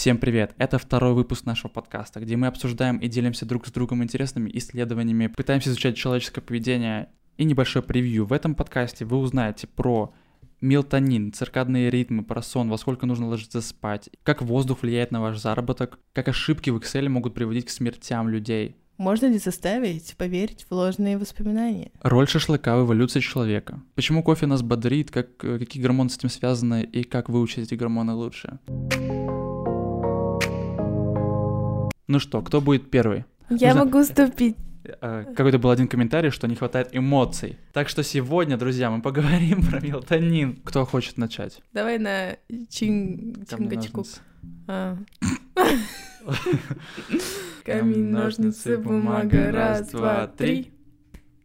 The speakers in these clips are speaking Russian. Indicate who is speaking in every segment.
Speaker 1: Всем привет! Это второй выпуск нашего подкаста, где мы обсуждаем и делимся друг с другом интересными исследованиями, пытаемся изучать человеческое поведение и небольшое превью. В этом подкасте вы узнаете про мелатонин, циркадные ритмы, про сон, во сколько нужно ложиться спать, как воздух влияет на ваш заработок, как ошибки в Excel могут приводить к смертям людей,
Speaker 2: можно ли заставить поверить в ложные воспоминания?
Speaker 1: Роль шашлыка в эволюции человека. Почему кофе нас бодрит, как, э, какие гормоны с этим связаны и как выучить эти гормоны лучше? Ну что, кто будет первый?
Speaker 2: Я Нужно... могу уступить.
Speaker 1: Э, какой-то был один комментарий, что не хватает эмоций. Так что сегодня, друзья, мы поговорим про мелатонин. Кто хочет начать?
Speaker 2: Давай на чин... чингачку. А. Камень, ножницы, бумага. Раз, два, три.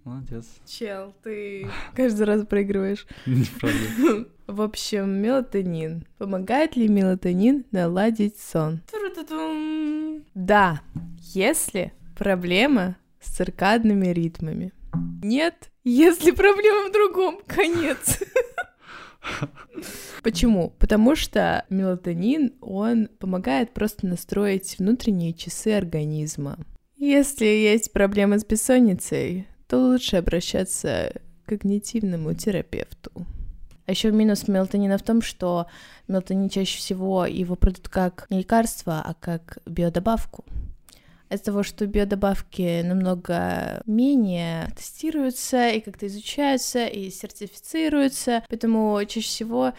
Speaker 1: Молодец.
Speaker 2: Чел, ты каждый раз проигрываешь. В общем, мелатонин. Помогает ли мелатонин наладить сон? Да, если проблема с циркадными ритмами. Нет, если проблема в другом, конец. Почему? Потому что мелатонин, он помогает просто настроить внутренние часы организма. Если есть проблемы с бессонницей, то лучше обращаться к когнитивному терапевту. А еще минус мелатонина в том, что мелатонин чаще всего его продают как не лекарство, а как биодобавку из-за того, что биодобавки намного менее тестируются и как-то изучаются и сертифицируются, поэтому чаще всего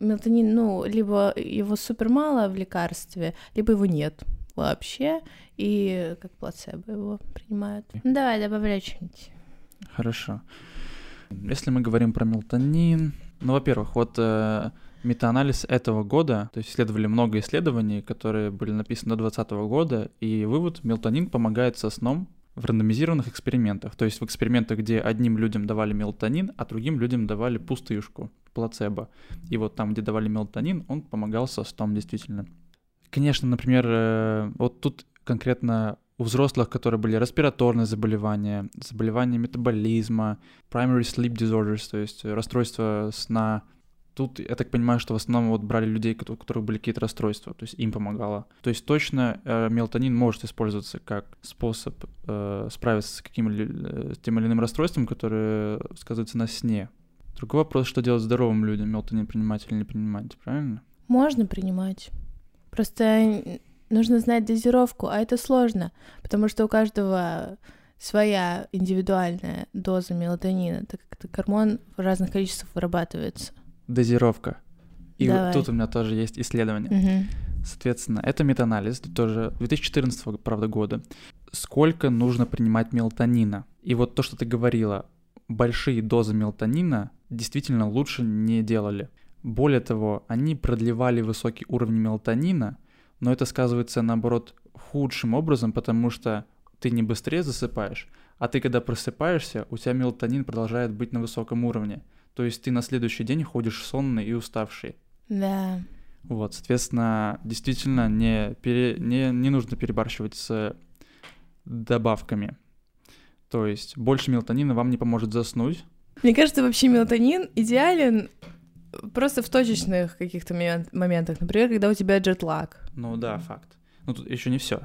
Speaker 2: мелатонин, ну, либо его супер мало в лекарстве, либо его нет вообще, и как плацебо его принимают. Ну, давай, добавляй что-нибудь.
Speaker 1: Хорошо. Если мы говорим про мелатонин, ну, во-первых, вот э, метаанализ этого года, то есть исследовали много исследований, которые были написаны до 2020 года, и вывод, мелатонин помогает со сном в рандомизированных экспериментах, то есть в экспериментах, где одним людям давали мелатонин, а другим людям давали пустышку, плацебо. И вот там, где давали мелатонин, он помогал со сном действительно. Конечно, например, э, вот тут конкретно у взрослых, которые были респираторные заболевания, заболевания метаболизма, primary sleep disorders, то есть расстройства сна, Тут, я так понимаю, что в основном вот брали людей, у которых были какие-то расстройства, то есть им помогало. То есть точно э, мелатонин может использоваться как способ э, справиться с каким э, тем или иным расстройством, которое сказывается на сне. Другой вопрос, что делать здоровым людям, мелатонин принимать или не принимать, правильно?
Speaker 2: Можно принимать. Просто нужно знать дозировку, а это сложно, потому что у каждого своя индивидуальная доза мелатонина, так как это гормон в разных количествах вырабатывается
Speaker 1: дозировка. И Давай. тут у меня тоже есть исследование. Угу. Соответственно, это метаанализ, тоже 2014, правда, года. Сколько нужно принимать мелатонина? И вот то, что ты говорила, большие дозы мелатонина действительно лучше не делали. Более того, они продлевали высокий уровень мелатонина, но это сказывается, наоборот, худшим образом, потому что ты не быстрее засыпаешь, а ты, когда просыпаешься, у тебя мелатонин продолжает быть на высоком уровне. То есть ты на следующий день ходишь сонный и уставший.
Speaker 2: Да.
Speaker 1: Вот, соответственно, действительно не, пере, не, не нужно перебарщивать с добавками. То есть больше мелатонина вам не поможет заснуть.
Speaker 2: Мне кажется, вообще мелатонин идеален просто в точечных каких-то моментах. Например, когда у тебя джетлаг.
Speaker 1: Ну да, факт. Ну тут еще не все.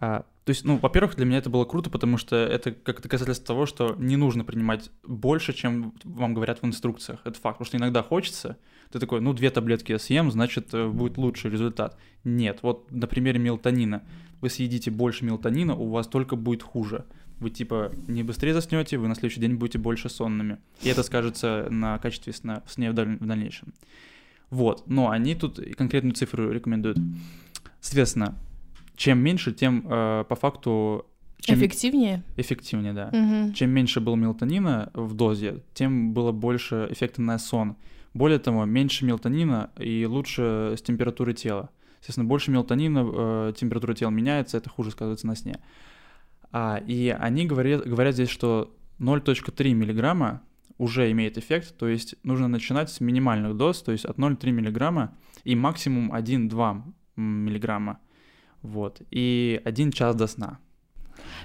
Speaker 1: А, то есть, ну, во-первых, для меня это было круто, потому что это как доказательство того, что не нужно принимать больше, чем вам говорят в инструкциях. Это факт, потому что иногда хочется, ты такой, ну, две таблетки я съем, значит, э, будет лучший результат. Нет, вот на примере мелатонина. Вы съедите больше мелатонина, у вас только будет хуже. Вы типа не быстрее заснете, вы на следующий день будете больше сонными. И это скажется на качестве сна в сне в дальнейшем. Вот, но они тут конкретную цифру рекомендуют. Соответственно, чем меньше, тем э, по факту... Чем...
Speaker 2: Эффективнее?
Speaker 1: Эффективнее, да. Угу. Чем меньше было мелатонина в дозе, тем было больше эффекта на сон. Более того, меньше мелатонина и лучше с температурой тела. Естественно, больше мелатонина, э, температура тела меняется, это хуже сказывается на сне. А, и они говорят, говорят здесь, что 0.3 миллиграмма уже имеет эффект, то есть нужно начинать с минимальных доз, то есть от 0,3 миллиграмма и максимум 1-2 миллиграмма. Вот. И один час до сна.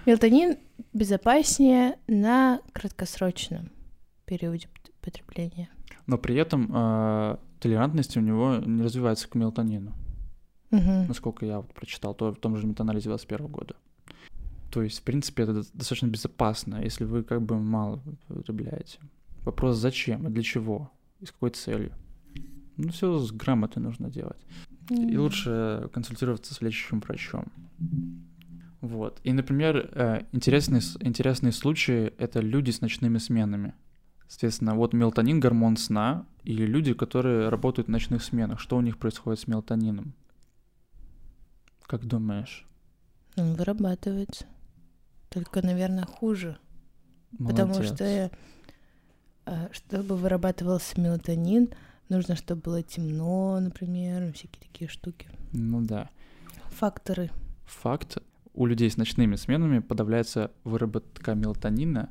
Speaker 2: Мелатонин безопаснее на краткосрочном периоде потребления.
Speaker 1: Но при этом э, толерантность у него не развивается к мелатонину.
Speaker 2: Мгм.
Speaker 1: насколько я вот прочитал, то в том же метаанализе 2021 года. То есть, в принципе, это до- достаточно безопасно, если вы как бы мало употребляете. Вопрос, зачем и для чего, и с какой целью. Ну, все с грамотой нужно делать. И
Speaker 2: М.
Speaker 1: лучше консультироваться с лечащим врачом. Вот. И, например, э, интересный, с- интересные случаи — это люди с ночными сменами. Соответственно, вот мелатонин — гормон сна, или люди, которые работают в ночных сменах. Что у них происходит с мелатонином? Как думаешь?
Speaker 2: Он вырабатывается. Только, наверное, хуже. Потому
Speaker 1: Молодец.
Speaker 2: что, э, чтобы вырабатывался мелатонин, нужно, чтобы было темно, например, всякие такие штуки.
Speaker 1: Ну да.
Speaker 2: Факторы.
Speaker 1: Факт. У людей с ночными сменами подавляется выработка мелатонина,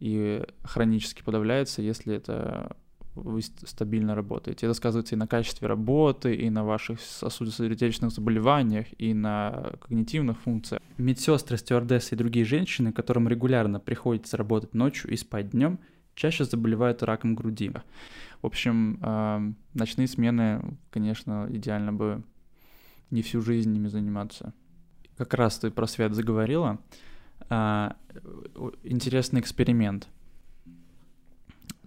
Speaker 1: и хронически подавляется, если это вы ст- стабильно работаете. Это сказывается и на качестве работы, и на ваших сосудисто-сердечных заболеваниях, и на когнитивных функциях. Медсестры, стюардессы и другие женщины, которым регулярно приходится работать ночью и спать днем, чаще заболевают раком груди. В общем, а, ночные смены, конечно, идеально бы не всю жизнь ими заниматься. Как раз ты про свет заговорила. А, интересный эксперимент.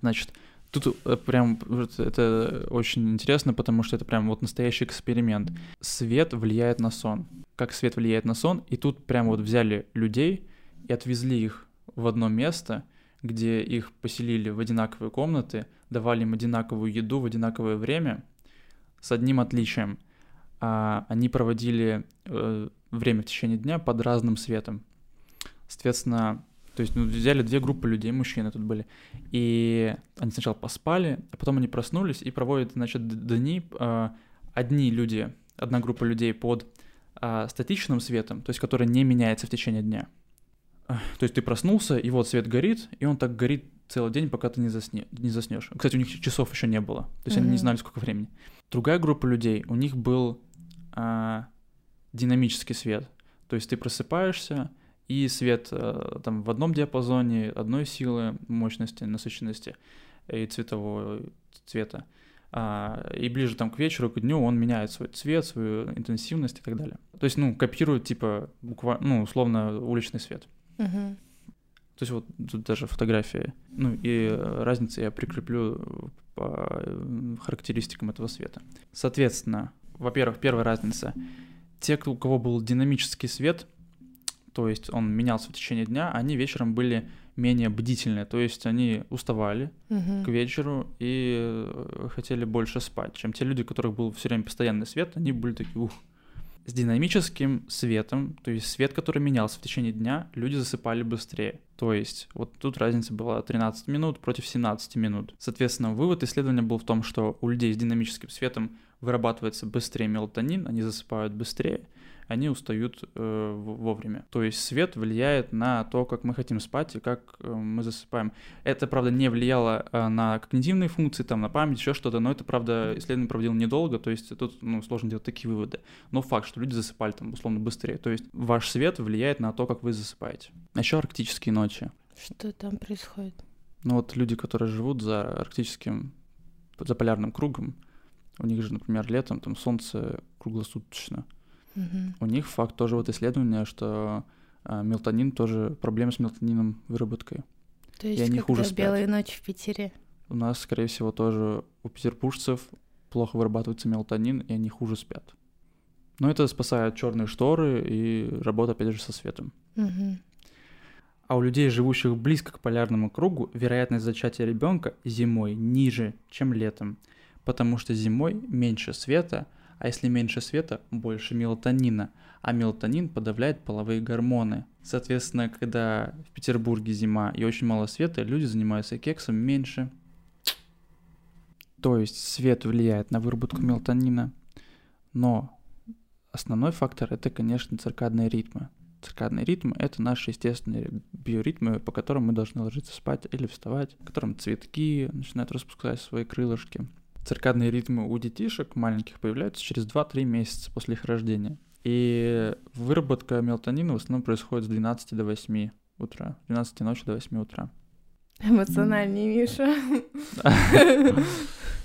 Speaker 1: Значит, тут э, прям это очень интересно, потому что это прям вот настоящий эксперимент. Свет влияет на сон. Как свет влияет на сон, и тут прям вот взяли людей и отвезли их в одно место, где их поселили в одинаковые комнаты, давали им одинаковую еду в одинаковое время, с одним отличием. А, они проводили э, время в течение дня под разным светом. Соответственно, то есть ну, взяли две группы людей, мужчины тут были, и они сначала поспали, а потом они проснулись и проводят, значит, дни. э, одни люди, одна группа людей под а, статичным светом, то есть который не меняется в течение дня. То есть ты проснулся, и вот свет горит, и он так горит целый день, пока ты не, засне, не заснешь. Кстати, у них часов еще не было, то есть они не знали, сколько времени. Другая группа людей, у них был а, динамический свет. То есть ты просыпаешься, и свет а, там в одном диапазоне одной силы, мощности, насыщенности и цветового цвета. А, и ближе там к вечеру, к дню он меняет свой цвет, свою интенсивность и так далее. То есть, ну, копирует, типа, буквально, ну, условно, уличный свет.
Speaker 2: Мгм.
Speaker 1: То есть вот тут даже фотографии. Ну и э, разницы я прикреплю по э, характеристикам этого света. Соответственно, во-первых, первая разница. Те, у кого был динамический свет, то есть он менялся в течение дня, они вечером были менее бдительны, то есть они уставали
Speaker 2: Мгм.
Speaker 1: к вечеру и э, хотели больше спать, чем те люди, у которых был все время постоянный свет, они были такие, ух. С динамическим светом, то есть свет, который менялся в течение дня, люди засыпали быстрее. То есть вот тут разница была 13 минут против 17 минут. Соответственно, вывод исследования был в том, что у людей с динамическим светом вырабатывается быстрее мелатонин, они засыпают быстрее, они устают э, вовремя. То есть свет влияет на то, как мы хотим спать и как э, мы засыпаем. Это, правда, не влияло э, на когнитивные функции, там, на память, еще что-то, но это, правда, исследование проводил недолго, то есть тут ну, сложно делать такие выводы. Но факт, что люди засыпали там, условно, быстрее. То есть ваш свет влияет на то, как вы засыпаете. А еще арктические ночи.
Speaker 2: Что там происходит?
Speaker 1: Ну вот люди, которые живут за арктическим, за полярным кругом, у них же, например, летом там солнце круглосуточно. У них факт тоже вот исследования, что а, мелатонин тоже, проблемы с мелатонином выработкой.
Speaker 2: То есть
Speaker 1: они
Speaker 2: как
Speaker 1: хуже спят.
Speaker 2: белые ночи в Питере.
Speaker 1: У нас, скорее всего, тоже у петербуржцев плохо вырабатывается мелатонин, и они хуже спят. Но это спасает черные шторы и работа, опять же, со светом. А у людей, живущих близко к полярному кругу, вероятность зачатия ребенка зимой ниже, чем летом, потому что зимой меньше света, а если меньше света, больше мелатонина, а мелатонин подавляет половые гормоны. Соответственно, когда в Петербурге зима и очень мало света, люди занимаются кексом меньше. То есть свет влияет на выработку мелатонина, но основной фактор это, конечно, циркадные ритмы. Циркадные ритмы — это наши естественные биоритмы, по которым мы должны ложиться спать или вставать, в котором цветки начинают распускать свои крылышки. Циркадные ритмы у детишек маленьких появляются через 2-3 месяца после их рождения. И выработка мелатонина в основном происходит с 12 до 8 утра, с 12 ночи до 8 утра.
Speaker 2: Эмоциональнее, Миша.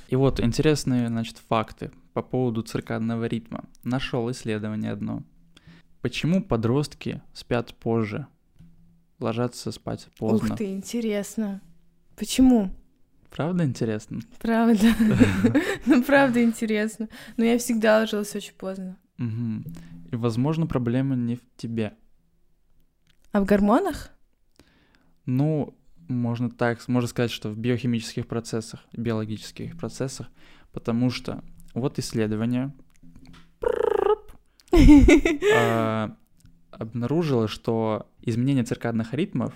Speaker 1: И вот интересные, значит, факты по поводу циркадного ритма. Нашел исследование одно. Почему подростки спят позже? Ложатся спать поздно.
Speaker 2: Ух ты, интересно. Почему?
Speaker 1: Правда интересно?
Speaker 2: Правда. Ну, правда интересно. Но я всегда ложилась очень поздно.
Speaker 1: И, возможно, проблема не в тебе.
Speaker 2: А в гормонах?
Speaker 1: Ну, можно так, можно сказать, что в биохимических процессах, биологических процессах, потому что вот исследование а, обнаружило, что изменение циркадных ритмов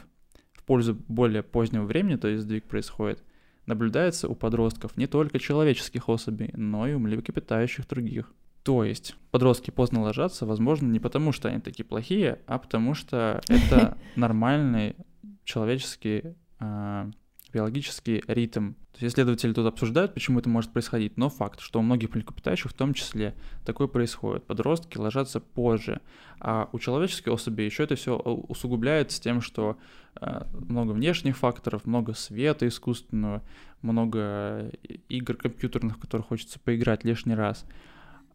Speaker 1: в пользу более позднего времени, то есть сдвиг происходит, наблюдается у подростков не только человеческих особей, но и у млекопитающих других. То есть подростки поздно ложатся, возможно, не потому, что они такие плохие, а потому что это нормальный человеческий а, биологический ритм. То есть исследователи тут обсуждают, почему это может происходить, но факт, что у многих млекопитающих в том числе такое происходит. Подростки ложатся позже, а у человеческих особей еще это все усугубляется тем, что а, много внешних факторов, много света искусственного, много игр компьютерных, в которые хочется поиграть лишний раз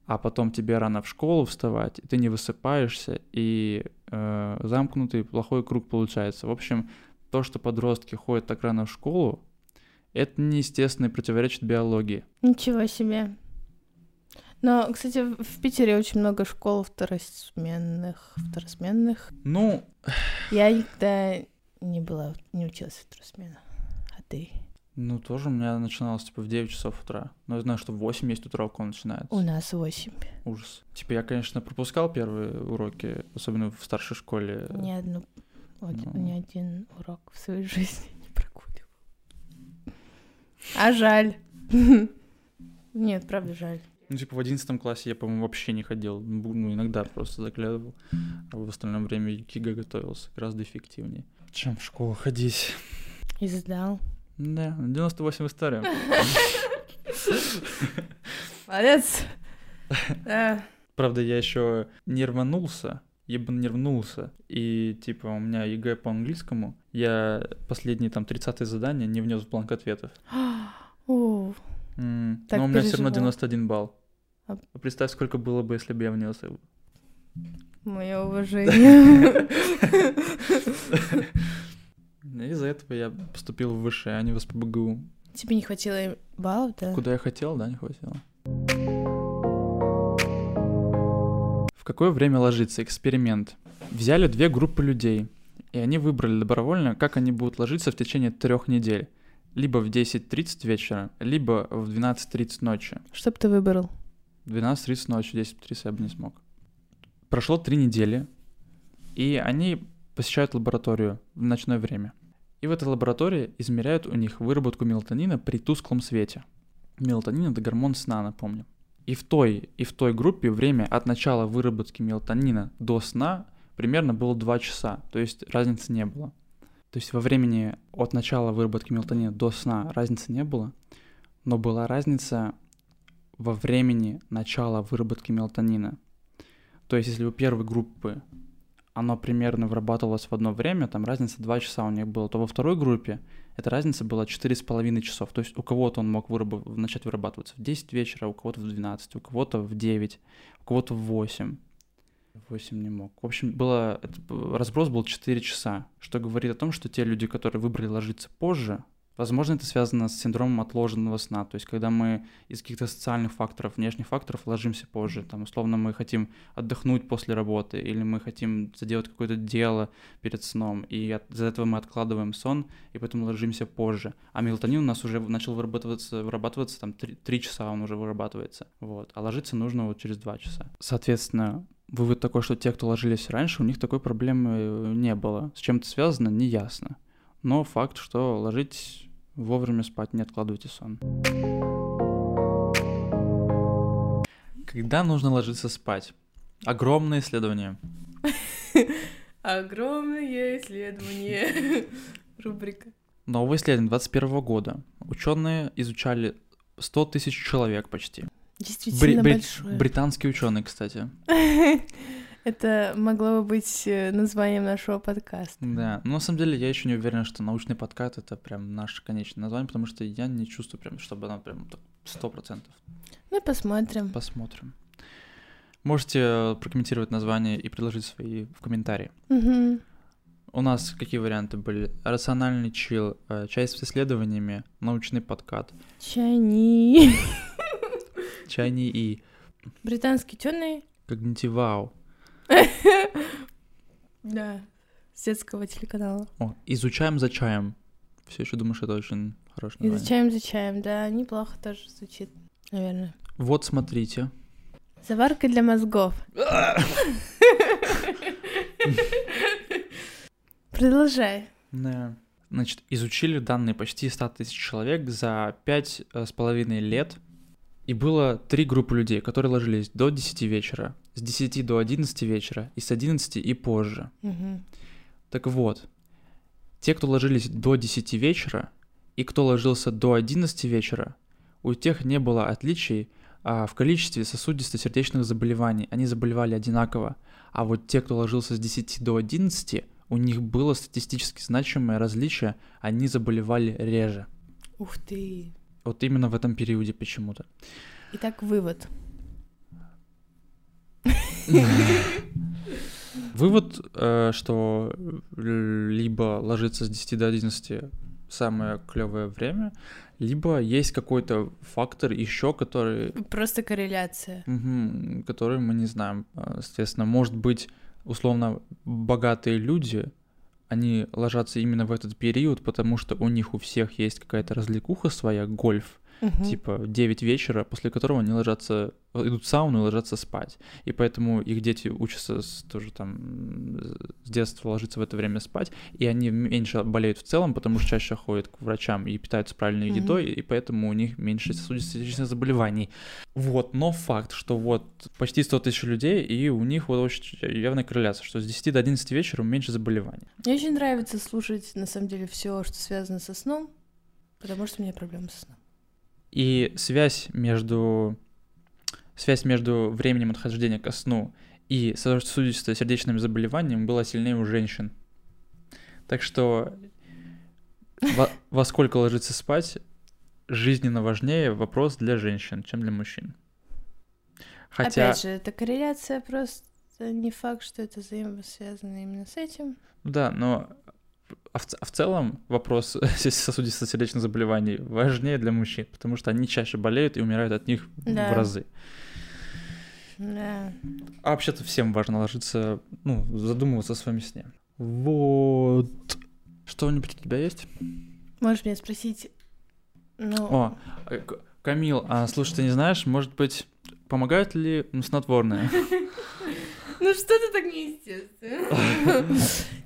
Speaker 1: а потом тебе рано в школу вставать, и ты не высыпаешься, и э, замкнутый плохой круг получается. В общем, то, что подростки ходят так рано в школу, это неестественно и противоречит биологии.
Speaker 2: Ничего себе. Но, кстати, в Питере очень много школ второсменных. Второсменных.
Speaker 1: Ну...
Speaker 2: Я никогда не была, не училась в второсмену. А ты?
Speaker 1: Ну, тоже у меня начиналось, типа, в 9 часов утра. Но я знаю, что в 8 есть утра, у начинается.
Speaker 2: У нас 8.
Speaker 1: Ужас. Типа, я, конечно, пропускал первые уроки, особенно в старшей школе.
Speaker 2: Ни одну вот ну... ни один урок в своей жизни не прогуливал. А жаль. Нет, правда жаль.
Speaker 1: Ну, типа, в одиннадцатом классе я, по-моему, вообще не ходил. Ну, иногда просто заглядывал. А в остальном время КИГА готовился гораздо эффективнее, чем в школу ходить.
Speaker 2: И сдал.
Speaker 1: Да, 98 история.
Speaker 2: Молодец.
Speaker 1: Правда, я еще не рванулся, я бы нервнулся. И, типа, у меня ЕГЭ по английскому, я последние, там, 30 задания не внес в бланк ответов.
Speaker 2: О,
Speaker 1: Но у меня все равно 91 балл. А представь, сколько было бы, если бы я внес его.
Speaker 2: Мое уважение.
Speaker 1: Из-за этого я поступил в Вышку, а не в СПБГУ.
Speaker 2: Тебе не хватило баллов, да?
Speaker 1: Куда я хотел, да, не хватило. В какое время ложиться? Эксперимент. Взяли две группы людей, и они выбрали добровольно, как они будут ложиться в течение трех недель. Либо в 10.30 вечера, либо в 12.30 ночи.
Speaker 2: Что бы ты выбрал?
Speaker 1: 12.30 ночи, 10.30 я бы не смог. Прошло три недели, и они посещают лабораторию в ночное время. И в этой лаборатории измеряют у них выработку мелатонина при тусклом свете. Мелатонин — это гормон сна, напомню. И в той, и в той группе время от начала выработки мелатонина до сна примерно было 2 часа, то есть разницы не было. То есть во времени от начала выработки мелатонина до сна разницы не было, но была разница во времени начала выработки мелатонина. То есть если у первой группы оно примерно вырабатывалось в одно время, там разница 2 часа у них было, то во второй группе эта разница была 4,5 часов. То есть у кого-то он мог выраб... начать вырабатываться в 10 вечера, у кого-то в 12, у кого-то в 9, у кого-то в 8. 8 не мог. В общем, было, разброс был 4 часа, что говорит о том, что те люди, которые выбрали ложиться позже, Возможно, это связано с синдромом отложенного сна, то есть когда мы из каких-то социальных факторов, внешних факторов ложимся позже, там, условно, мы хотим отдохнуть после работы, или мы хотим заделать какое-то дело перед сном, и из-за этого мы откладываем сон, и поэтому ложимся позже. А мелатонин у нас уже начал вырабатываться, вырабатываться там 3, 3 часа он уже вырабатывается, вот, а ложиться нужно вот через 2 часа. Соответственно, вывод такой, что те, кто ложились раньше, у них такой проблемы не было. С чем это связано, не ясно. Но факт, что ложить Вовремя спать, не откладывайте сон. Когда нужно ложиться спать? Огромное исследование.
Speaker 2: Огромное исследование. Рубрика.
Speaker 1: Новое исследование 2021 года. Ученые изучали 100 тысяч человек почти.
Speaker 2: Действительно Бри- большое.
Speaker 1: Британские ученые, кстати.
Speaker 2: Это могло бы быть э, названием нашего подкаста.
Speaker 1: Да, но на самом деле я еще не уверен, что научный подкаст это прям наше конечное название, потому что я не чувствую прям, чтобы оно прям Сто процентов.
Speaker 2: Ну, посмотрим.
Speaker 1: Посмотрим. Можете прокомментировать название и предложить свои в комментарии.
Speaker 2: Мгм.
Speaker 1: У нас какие варианты были? Рациональный чил, э, часть с исследованиями, научный подкат,
Speaker 2: Чайни.
Speaker 1: чайни и
Speaker 2: Британский тёрный.
Speaker 1: когнитивау.
Speaker 2: Да. С детского телеканала.
Speaker 1: О, изучаем за чаем. Все еще думаю, что это очень хорошее название.
Speaker 2: Изучаем за чаем, да, неплохо тоже звучит, наверное.
Speaker 1: Вот смотрите.
Speaker 2: Заварка для мозгов. Продолжай.
Speaker 1: Да. Значит, изучили данные почти 100 тысяч человек за пять э, с половиной лет. И было три группы людей, которые ложились до 10 вечера, с 10 до 11 вечера и с 11 и позже.
Speaker 2: Мгм.
Speaker 1: Так вот, те, кто ложились до 10 вечера и кто ложился до 11 вечера, у тех не было отличий а, в количестве сосудисто-сердечных заболеваний. Они заболевали одинаково. А вот те, кто ложился с 10 до 11, у них было статистически значимое различие, они заболевали реже.
Speaker 2: Ух ты.
Speaker 1: Вот именно в этом периоде почему-то.
Speaker 2: Итак, вывод.
Speaker 1: Вывод, э, что либо ложиться с 10 до 11 самое клевое время, либо есть какой-то фактор еще, который,
Speaker 2: Просто корреляция.
Speaker 1: мгм, который мы не знаем. Соответственно, может быть, условно, богатые люди, они ложатся именно в этот период, потому что у них у всех есть какая-то развлекуха своя, гольф,
Speaker 2: Мгм.
Speaker 1: типа в 9 вечера, после которого они ложатся, э, идут в сауну и ложатся спать. И поэтому их дети учатся с, тоже там м, с детства ложиться в это время спать, и они меньше болеют в целом, потому что чаще ходят к врачам и питаются правильной
Speaker 2: Мгм.
Speaker 1: едой, и поэтому у них меньше сосудистых заболеваний. Вот, но факт, что вот почти 100 тысяч людей, и у них вот очень явная корреляция, что с 10 до 11 вечера меньше заболеваний.
Speaker 2: Мне очень нравится слушать, на самом деле, все, что связано со сном, потому что у меня проблемы со сном.
Speaker 1: И связь между связь между временем отхождения ко сну и сосудисто-сердечными заболеваниями была сильнее у женщин. Так что во, во сколько ложиться спать жизненно важнее вопрос для женщин, чем для мужчин. Хотя,
Speaker 2: Опять же, это корреляция просто не факт, что это взаимосвязано именно с этим.
Speaker 1: да, но а в, ц- а в целом вопрос сосудисто-сердечных заболеваний важнее для мужчин, потому что они чаще болеют и умирают от них
Speaker 2: Да.
Speaker 1: в разы.
Speaker 2: Да.
Speaker 1: А вообще-то всем важно ложиться, ну, задумываться о своем сне. Вот. Что-нибудь у тебя есть?
Speaker 2: Можешь меня спросить, ну,
Speaker 1: О, э, К- Камил, а слушай, ты не знаешь, может быть, помогают ли снотворные?
Speaker 2: ну что ты так неестественно?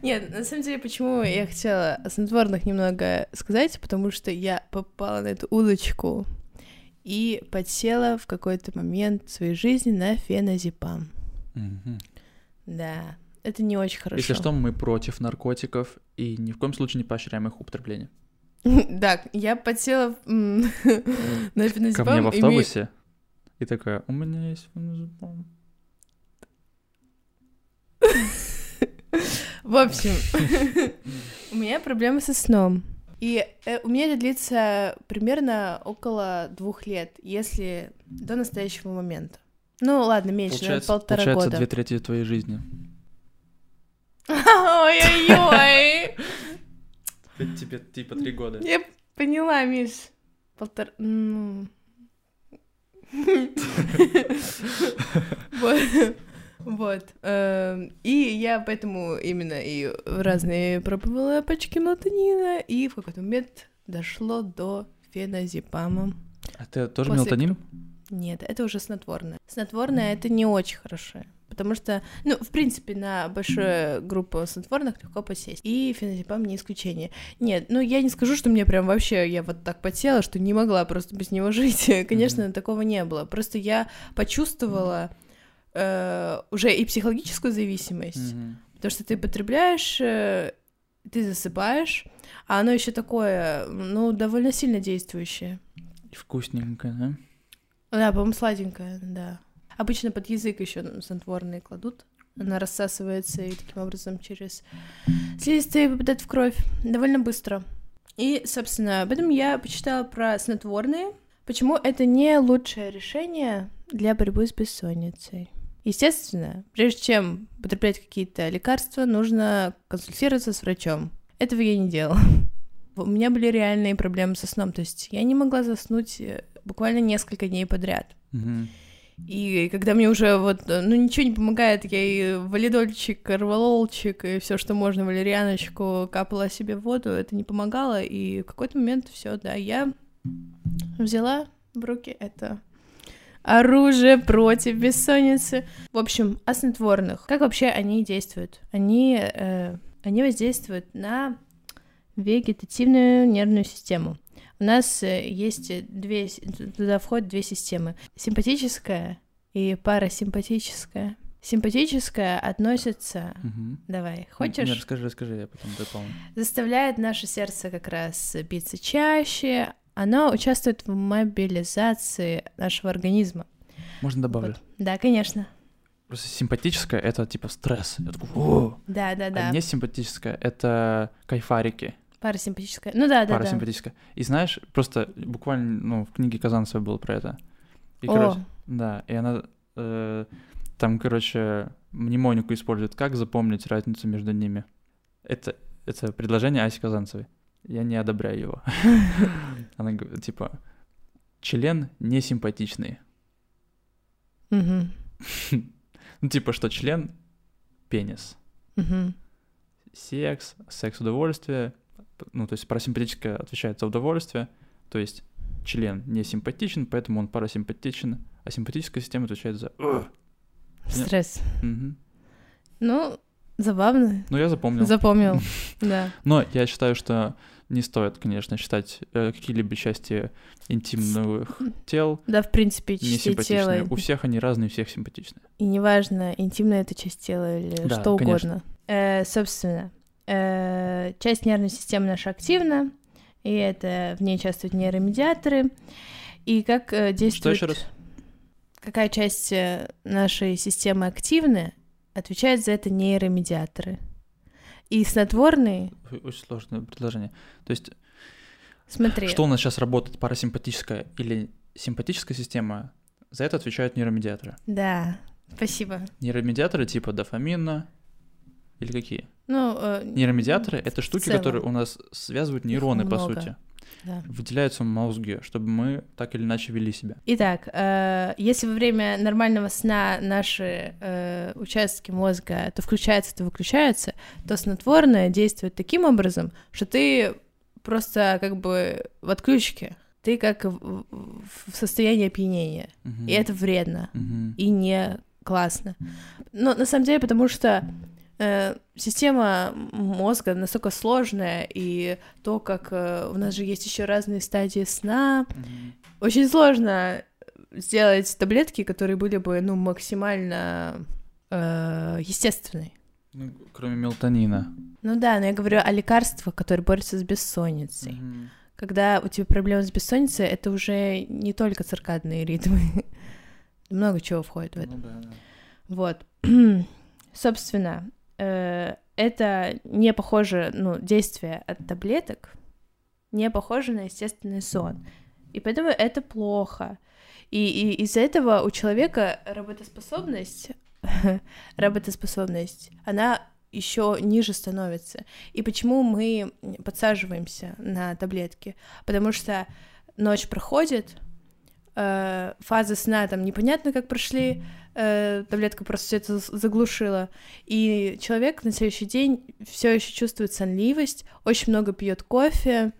Speaker 2: Нет, на самом деле, почему я хотела о снотворных немного сказать, потому что я попала на эту удочку и подсела в какой-то момент своей жизни на феназепам. Да, это не очень хорошо.
Speaker 1: Если что, мы против наркотиков и ни в коем случае не поощряем их употребление.
Speaker 2: Так, я подсела на
Speaker 1: Ко мне
Speaker 2: феназепам.
Speaker 1: в автобусе и такая, у меня есть феназепам».
Speaker 2: В общем, у меня проблемы со сном. И э, у меня это длится примерно около двух лет, если до настоящего момента. Ну ладно, меньше, наверное,
Speaker 1: Получается,
Speaker 2: полтора
Speaker 1: получается
Speaker 2: года.
Speaker 1: две трети твоей жизни.
Speaker 2: Ой-ой-ой!
Speaker 1: Тебе типа три года.
Speaker 2: Я поняла, Миш. Полтора... ну. Вот. Эм, И я поэтому именно и разные пробовала пачки мелатонина, и в какой-то момент дошло до феназепама.
Speaker 1: А ты тоже
Speaker 2: После
Speaker 1: мелатонин?
Speaker 2: Нет, это уже снотворное. Снотворное — это не очень хорошее. Потому что, ну, в принципе, на большую группу снотворных легко посесть. И феназепам не исключение. Нет, ну, я не скажу, что мне прям вообще, я вот так потела, что не могла просто без него жить. Конечно, такого не было. Просто я почувствовала э, уже и психологическую зависимость.
Speaker 1: Мгм.
Speaker 2: Потому что ты потребляешь, э, ты засыпаешь, а оно еще такое, ну, довольно сильно действующее.
Speaker 1: И вкусненько, да?
Speaker 2: Да, по-моему, сладенькая, да. Обычно под язык еще снотворные кладут. Она рассасывается и таким образом через слизистые попадает в кровь довольно быстро. И, собственно, об этом я почитала про снотворные, Почему это не лучшее решение для борьбы с бессонницей? Естественно, прежде чем употреблять какие-то лекарства, нужно консультироваться с врачом. Этого я не делала. У меня были реальные проблемы со сном, то есть я не могла заснуть э, буквально несколько дней подряд. И когда мне уже вот, э, ну ничего не помогает, я и валидольчик, рвололчик и все, что можно, валерьяночку капала себе в воду, это не помогало, и в какой-то момент все, да, я взяла в руки это оружие против бессонницы. В общем, о снотворных. Как вообще они действуют? Они, э, они воздействуют на вегетативную нервную систему. У нас э, есть две, туда входят две системы. Симпатическая и парасимпатическая. Симпатическая относится...
Speaker 1: Мгм.
Speaker 2: Давай, хочешь?
Speaker 1: Не, расскажи, расскажи, я потом дополню.
Speaker 2: заставляет наше сердце как раз биться чаще, оно участвует в мобилизации нашего организма.
Speaker 1: Можно добавлю?
Speaker 2: Вот. Да, конечно.
Speaker 1: Просто симпатическое — это типа стресс. Я такой, «О!»
Speaker 2: Да, да, да.
Speaker 1: А несимпатическое — это кайфарики.
Speaker 2: Парасимпатическая. Ну да, да, да.
Speaker 1: Парасимпатическое. И знаешь, просто буквально, ну, в книге Казанцева было про это. И,
Speaker 2: О.
Speaker 1: короче, да, и она э, там, короче, мнемонику использует, как запомнить разницу между ними. Это, это предложение Аси Казанцевой. Я не одобряю его. Она говорит, типа, член несимпатичный. Ну, типа, что член — пенис. Секс, секс-удовольствие, ну, то есть парасимпатическое отвечает за удовольствие, то есть член не симпатичен, поэтому он парасимпатичен, а симпатическая система отвечает за...
Speaker 2: Стресс. Ну, забавно.
Speaker 1: Ну, я запомнил.
Speaker 2: Запомнил. Да.
Speaker 1: Но я считаю, что не стоит, конечно, считать э, какие-либо части интимных тел
Speaker 2: Да, в принципе, части тела.
Speaker 1: У всех они разные, у всех симпатичные.
Speaker 2: И неважно, интимная это часть тела или
Speaker 1: Да,
Speaker 2: что угодно. Э, собственно, э, часть нервной системы наша активна, и это в ней участвуют нейромедиаторы. И как э,
Speaker 1: Что
Speaker 2: действует...
Speaker 1: еще раз?
Speaker 2: Какая часть э, нашей системы активна, отвечает за это нейромедиаторы. И снотворные,
Speaker 1: Очень сложное предложение. То есть,
Speaker 2: смотри,
Speaker 1: что у нас сейчас работает, парасимпатическая или симпатическая система, за это отвечают нейромедиаторы.
Speaker 2: да, спасибо.
Speaker 1: Нейромедиаторы типа дофамина или какие?
Speaker 2: Ну, э,
Speaker 1: Нейромедиаторы — это штуки, которые у нас связывают нейроны, по сути.
Speaker 2: Да.
Speaker 1: Выделяются в мозге, чтобы мы так или иначе вели себя.
Speaker 2: Итак, э, если во время нормального сна наши э, участки мозга то включаются, то выключаются, то снотворное действует таким образом, что ты просто как бы в отключке, ты как в, в состоянии опьянения,
Speaker 1: Мгм.
Speaker 2: и это вредно
Speaker 1: Мгм.
Speaker 2: и не классно. Но на самом деле, потому что система мозга настолько сложная, и то, как э, у нас же есть еще разные стадии сна,
Speaker 1: Мгм.
Speaker 2: очень сложно сделать таблетки, которые были бы, ну, максимально э, естественные.
Speaker 1: Ну, кроме мелатонина.
Speaker 2: Ну да, но я говорю о лекарствах, которые борются с бессонницей.
Speaker 1: Мгм.
Speaker 2: Когда у тебя проблемы с бессонницей, это уже не только циркадные ритмы. Много чего входит в это.
Speaker 1: Ну да, да.
Speaker 2: Вот. Собственно, э, это не похоже, ну, действие от таблеток не похоже на естественный сон. И поэтому это плохо. И, и из-за этого у человека работоспособность, работоспособность, она еще ниже становится. И почему мы подсаживаемся на таблетки? Потому что ночь проходит, э, фазы сна там непонятно как прошли, э, таблетка просто все это заглушила. И человек на следующий день все еще чувствует сонливость, очень много пьет кофе.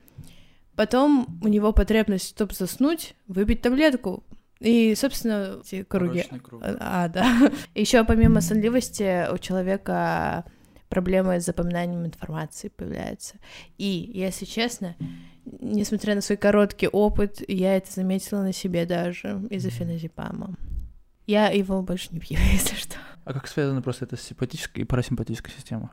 Speaker 2: Потом у него потребность, чтобы заснуть, выпить таблетку. И, собственно, эти круги.
Speaker 1: Круг.
Speaker 2: А, да. Еще помимо сонливости у человека проблемы с запоминанием информации появляются. И, если честно, несмотря на свой короткий опыт, я это заметила на себе даже из-за феназепама. Я его больше не пью, если что.
Speaker 1: А как связано просто это с симпатической и парасимпатической системой?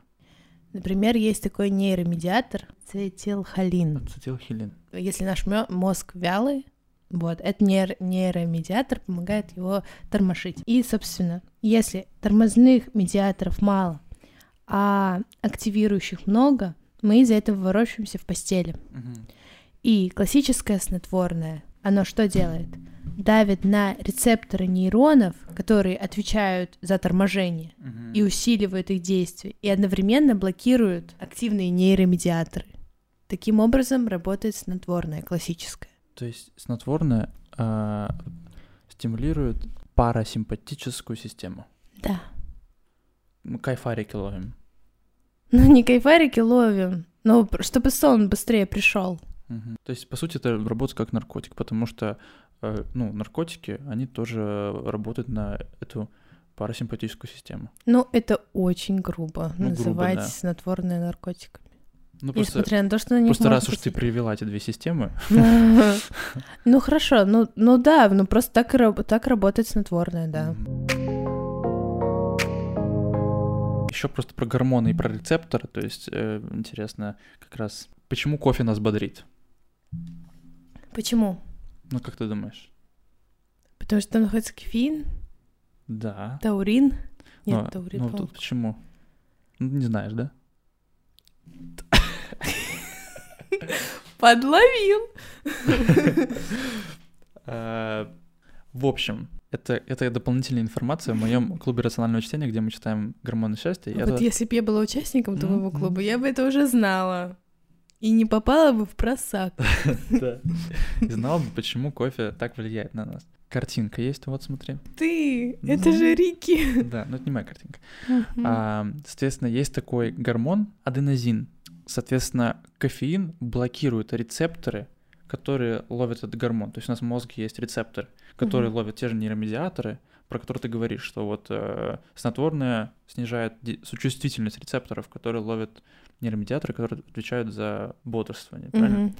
Speaker 2: Например, есть такой нейромедиатор цетилхолин.
Speaker 1: Ацетилхилин.
Speaker 2: Если наш мозг вялый, вот, этот нейр- нейромедиатор помогает его тормошить. И, собственно, если тормозных медиаторов мало, а активирующих много, мы из-за этого ворочаемся в постели. И классическое снотворное оно что делает? Давит на рецепторы нейронов, которые отвечают за торможение,
Speaker 1: Мгм.
Speaker 2: и усиливает их действие, и одновременно блокирует активные нейромедиаторы. Таким образом работает снотворное классическое.
Speaker 1: То есть снотворное а, стимулирует парасимпатическую систему.
Speaker 2: Да.
Speaker 1: Мы кайфарики ловим.
Speaker 2: Ну, не кайфарики ловим, но чтобы сон быстрее пришел.
Speaker 1: Мгм. То есть, по сути, это работает как наркотик, потому что, э, ну, наркотики, они тоже работают на эту парасимпатическую систему.
Speaker 2: Ну, это очень грубо
Speaker 1: Ну, грубо,
Speaker 2: называть
Speaker 1: да.
Speaker 2: снотворное наркотиками.
Speaker 1: Ну, просто,
Speaker 2: Несмотря на то, что на них
Speaker 1: просто раз уж ты привела эти две системы,
Speaker 2: Ну хорошо, ну, ну да, ну просто так работает снотворное, да.
Speaker 1: Еще просто про гормоны и про рецепторы, то есть э, интересно как раз, почему кофе нас бодрит?
Speaker 2: Почему?
Speaker 1: Ну, как ты думаешь?
Speaker 2: Потому что там находится кофеин,
Speaker 1: Да.
Speaker 2: таурин. Нет,
Speaker 1: Но-
Speaker 2: таурин,
Speaker 1: ну,
Speaker 2: по-моему.
Speaker 1: тут почему? Ну, не знаешь, да?
Speaker 2: Подловил.
Speaker 1: В общем, это, это дополнительная информация в моем клубе рационального чтения, где мы читаем гормоны счастья.
Speaker 2: Вот
Speaker 1: это-
Speaker 2: если бы я была участником твоего
Speaker 1: Мгм.
Speaker 2: клуба, я бы это уже знала. И не попала бы в просак.
Speaker 1: Да. И знал бы, почему кофе так влияет на нас. Картинка есть, вот смотри.
Speaker 2: Ты, это
Speaker 1: Ну.
Speaker 2: же Рики.
Speaker 1: Да, но это не моя картинка. А, соответственно, есть такой гормон аденозин. Соответственно, кофеин блокирует рецепторы, которые ловят этот гормон. То есть у нас в мозге есть рецепторы, которые
Speaker 2: Мгм.
Speaker 1: ловят те же нейромедиаторы, про которые ты говоришь, что вот э, снотворное снижает чувствительность рецепторов, которые ловят нейромедиаторы, которые отвечают за бодрствование. Правильно?
Speaker 2: Мгм.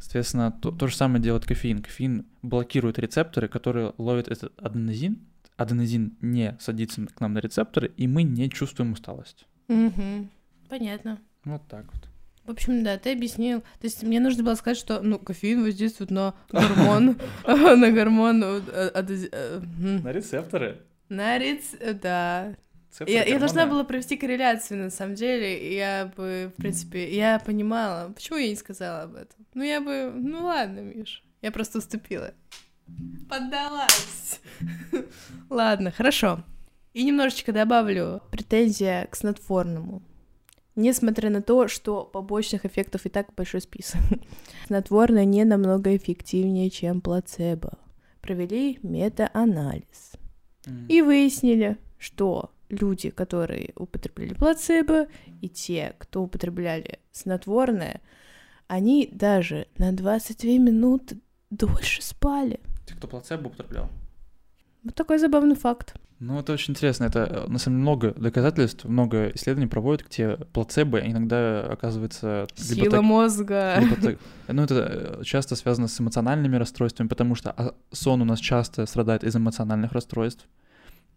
Speaker 1: Соответственно, то, то же самое делает кофеин. Кофеин блокирует рецепторы, которые ловят этот аденозин. Аденозин не садится к нам на рецепторы, и мы не чувствуем усталость.
Speaker 2: Мгм. Понятно.
Speaker 1: Вот так вот.
Speaker 2: В общем, да, ты объяснил. То есть мне нужно было сказать, что ну, кофеин воздействует на гормон, на гормон, э, э, м,
Speaker 1: рецепторы.
Speaker 2: на э, Да. Я, я должна была провести корреляцию, на самом деле, и я бы, в принципе, я понимала, почему я не сказала об этом. Ну, я бы, ну ладно, Миш, я просто уступила. Поддалась. Ладно, хорошо. И немножечко добавлю претензия к снотворному. Несмотря на то, что побочных эффектов и так большой список. Снотворное не намного эффективнее, чем плацебо. Провели мета-анализ. И выяснили, что люди, которые употребляли плацебо, и те, кто употребляли снотворное, они даже на 22 минуты дольше спали.
Speaker 1: Ты кто плацебо употреблял?
Speaker 2: Вот такой забавный факт.
Speaker 1: Ну, это очень интересно. Это, э, на самом деле, много доказательств, много исследований проводят, где плацебо иногда оказывается...
Speaker 2: Сила
Speaker 1: так-
Speaker 2: мозга.
Speaker 1: так- Ну, это э, часто связано с эмоциональными расстройствами, потому что а, сон у нас часто страдает из эмоциональных расстройств.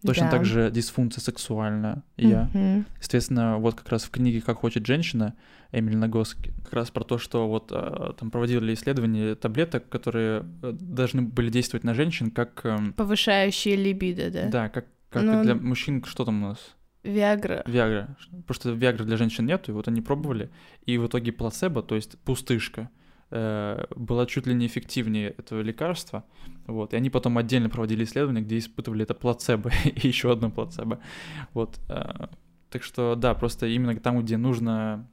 Speaker 1: Точно
Speaker 2: Да.
Speaker 1: так же дисфункция сексуальная. Я.
Speaker 2: Мгм.
Speaker 1: Соответственно, вот как раз в книге «Как хочет женщина» Эмили Нагоски как раз про то, что вот э, там проводили исследования таблеток, которые э, должны были действовать на женщин как... эм,
Speaker 2: Повышающие либидо, да?
Speaker 1: Да, как, как
Speaker 2: Ну,
Speaker 1: и для мужчин, что там у нас?
Speaker 2: Виагра.
Speaker 1: Виагра. Просто Виагры для женщин нету, и вот они пробовали, и в итоге плацебо, то есть пустышка, была чуть ли не эффективнее этого лекарства, вот, и они потом отдельно проводили исследования, где испытывали это плацебо и еще одно плацебо, вот, э, так что, да, просто именно там, где нужно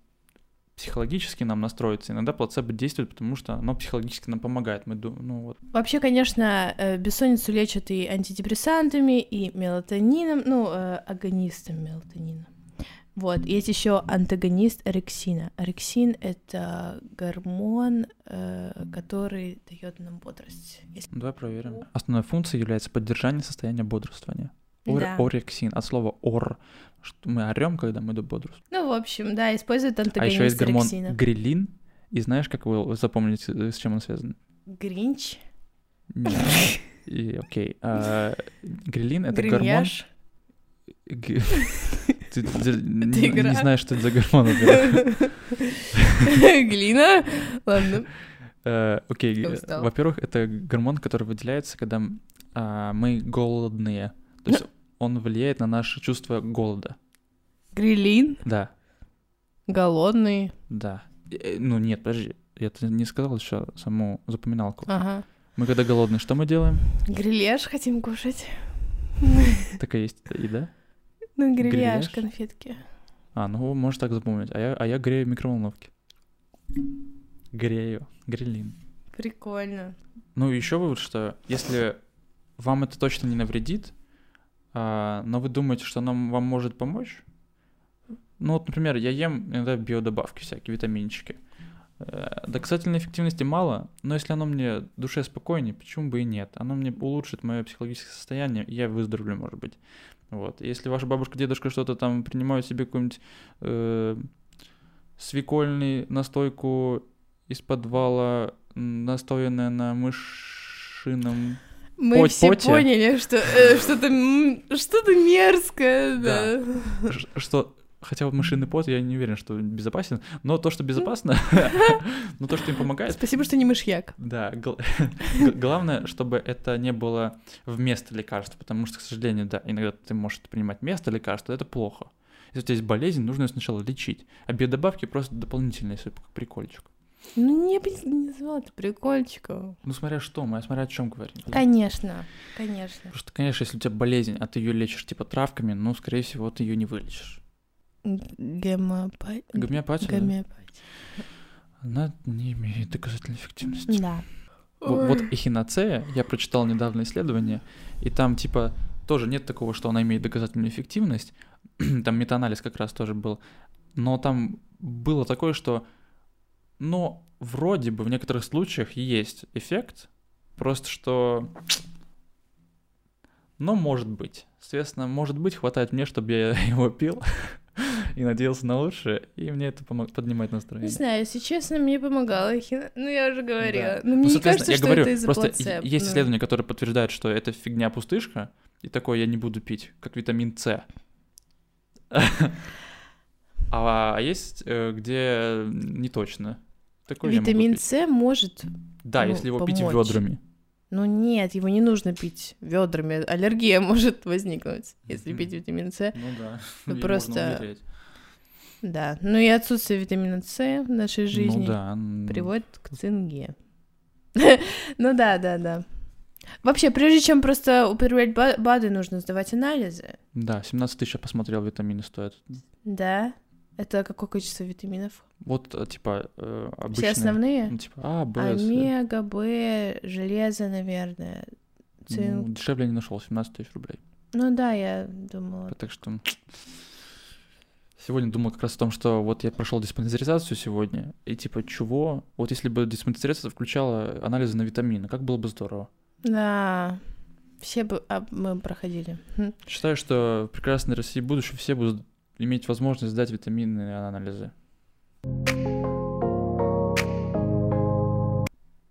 Speaker 1: психологически нам настроиться, иногда плацебо действует, потому что оно психологически нам помогает, мы ду- ну вот,
Speaker 2: Вообще, конечно, э, бессонницу лечат и антидепрессантами, и мелатонином, ну, э, агонистом мелатонина. Вот, есть еще антагонист орексина. Орексин — это гормон, э, который дает нам бодрость. Если-
Speaker 1: давай проверим. Основной функцией является поддержание состояния бодрствования. Ор-
Speaker 2: Да.
Speaker 1: Орексин, от слова ор, что мы орем, когда мы бодрствуем.
Speaker 2: Ну, в общем, да, используют
Speaker 1: А
Speaker 2: антагонист
Speaker 1: еще есть гормон
Speaker 2: орексина.
Speaker 1: грилин, и знаешь, как его запомнить, э, с чем он связан?
Speaker 2: Гринч,
Speaker 1: Нет. И, окей. а, грилин — это гормон... Г- Ты, ты не, не знаешь, что это за гормон.
Speaker 2: Глина. Ладно.
Speaker 1: Э, Окей,
Speaker 2: Я
Speaker 1: э, во-первых, это гормон, который выделяется, когда а, мы голодные. То есть он влияет на наше чувство голода.
Speaker 2: Грилин.
Speaker 1: Да,
Speaker 2: Голодный.
Speaker 1: да. Э, Ну нет, подожди, я не сказал еще саму запоминалку.
Speaker 2: Ага.
Speaker 1: Мы когда голодные, что мы делаем?
Speaker 2: Гриляш хотим кушать.
Speaker 1: Такая есть еда?
Speaker 2: Ну, Гриляш? конфетки.
Speaker 1: А, ну, можешь так запомнить. А я, а я грею в микроволновке. Грею. Грилин.
Speaker 2: Прикольно.
Speaker 1: Ну, еще вот что, если вам это точно не навредит, а, но вы думаете, что оно вам может помочь, ну вот, например, я ем иногда биодобавки всякие, витаминчики. Э, Доказательной эффективности мало, но если оно мне душе спокойнее, почему бы и нет? Оно мне улучшит мое психологическое состояние, и я выздоровлю, может быть. Вот. Если ваша бабушка, дедушка что-то там принимают себе какую-нибудь э, свекольный настойку из подвала, настоянная на мышином
Speaker 2: Мы
Speaker 1: Поть-
Speaker 2: все
Speaker 1: поте.
Speaker 2: поняли, что э, что-то что-то мерзкое, да.
Speaker 1: Ш- что хотя вот мышиный пот, я не уверен, что безопасен, но то, что безопасно, но то, что им помогает,
Speaker 2: Спасибо, что не мышьяк.
Speaker 1: да, главное, чтобы это не было вместо лекарства, потому что, к сожалению, да, иногда ты можешь принимать вместо лекарства, это плохо. Если у тебя есть болезнь, нужно ее сначала лечить, а биодобавки просто дополнительные, если как прикольчик.
Speaker 2: Ну, не, не назвала это прикольчиком.
Speaker 1: Ну, смотря что, мы, смотря о чем говорим.
Speaker 2: Конечно, конечно.
Speaker 1: Потому что, конечно, если у тебя болезнь, а ты ее лечишь типа травками, ну, скорее всего, ты ее не вылечишь.
Speaker 2: Гомеопатия.
Speaker 1: Гомеопатия?
Speaker 2: Гомеопатия.
Speaker 1: она не имеет доказательной эффективности.
Speaker 2: Да.
Speaker 1: Вот эхиноцея, я прочитал недавно исследование, и там типа тоже нет такого, что она имеет доказательную эффективность. там метаанализ как раз тоже был. Но там было такое, что, ну, вроде бы в некоторых случаях есть эффект, просто что, но может быть. Соответственно, может быть, хватает мне, чтобы я его пил и надеялся на лучшее, и мне это помо- поднимает
Speaker 2: Не
Speaker 1: настроение.
Speaker 2: знаю, если честно, мне помогала хина. Ну, я уже говорила.
Speaker 1: Да.
Speaker 2: Но
Speaker 1: Ну,
Speaker 2: мне не кажется,
Speaker 1: я
Speaker 2: что
Speaker 1: говорю,
Speaker 2: это из-за
Speaker 1: просто
Speaker 2: плацебо.
Speaker 1: е- есть
Speaker 2: Ну,
Speaker 1: исследования, которые подтверждают, что это фигня пустышка, и такое я не буду пить, как витамин С. А есть, э, где не точно. Такое
Speaker 2: Витамин
Speaker 1: пить.
Speaker 2: С может...
Speaker 1: Да,
Speaker 2: ну,
Speaker 1: если его пить
Speaker 2: помочь.
Speaker 1: ведрами.
Speaker 2: Ну нет, его не нужно пить ведрами. Аллергия может возникнуть, если пить витамин С.
Speaker 1: Ну да.
Speaker 2: Просто. Да. Ну и отсутствие витамина С в нашей жизни
Speaker 1: Ну да.
Speaker 2: приводит к цинге. Ну да, да, да. Вообще, прежде чем просто употреблять ба- БАДы, нужно сдавать анализы.
Speaker 1: Да, 17 тысяч я посмотрел, витамины стоят.
Speaker 2: Да. Это какое количество витаминов?
Speaker 1: Вот, э, типа, э,
Speaker 2: Все
Speaker 1: обычные.
Speaker 2: основные?
Speaker 1: Ну, типа, А, Б.
Speaker 2: Омега, Б, железо, наверное,
Speaker 1: Ну,
Speaker 2: цинк.
Speaker 1: дешевле не нашел, 17 тысяч рублей.
Speaker 2: Ну да, я думала.
Speaker 1: Так что сегодня думал как раз о том, что вот я прошел диспансеризацию сегодня, и типа, чего? Вот если бы диспансеризация включала анализы на витамины, как было бы здорово.
Speaker 2: Да. Все бы а, мы проходили. Хм.
Speaker 1: Считаю, что в прекрасной России будущего все будут иметь возможность сдать витаминные анализы.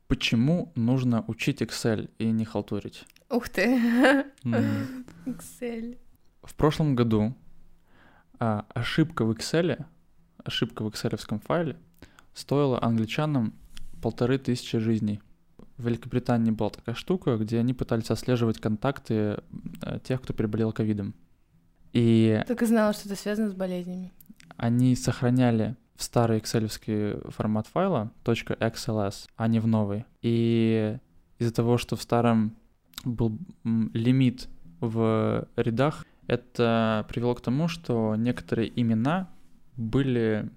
Speaker 1: Почему нужно учить Excel и не халтурить?
Speaker 2: Ух ты. Excel.
Speaker 1: В прошлом году а, ошибка в Excel, ошибка в экселевском файле стоила англичанам полторы тысячи жизней. В Великобритании была такая штука, где они пытались отслеживать контакты э, тех, кто переболел ковидом. И
Speaker 2: Только знала, что это связано с болезнями.
Speaker 1: они сохраняли в старый экселевский формат файла .xls, а не в новый. И из-за того, что в старом был лимит в рядах, это привело к тому, что некоторые имена были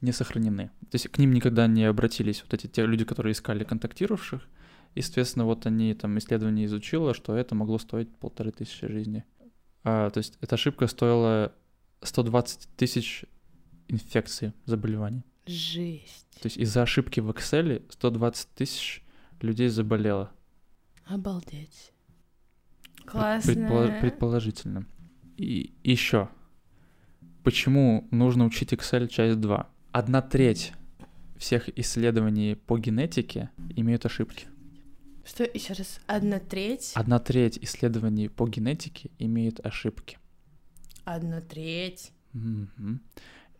Speaker 1: не сохранены. То есть к ним никогда не обратились вот эти те люди, которые искали контактировавших. И, соответственно, вот они там исследование изучило, что это могло стоить полторы тысячи жизней. А, то есть эта ошибка стоила 120 тысяч инфекций, заболеваний.
Speaker 2: Жесть.
Speaker 1: То есть из-за ошибки в Excel 120 тысяч людей заболело.
Speaker 2: Обалдеть. Классно.
Speaker 1: предполо- предположительно. И еще. Почему нужно учить Excel часть 2? Одна треть всех исследований по генетике имеют ошибки.
Speaker 2: Что, еще раз, одна треть?
Speaker 1: Одна треть исследований по генетике имеют ошибки.
Speaker 2: Одна треть.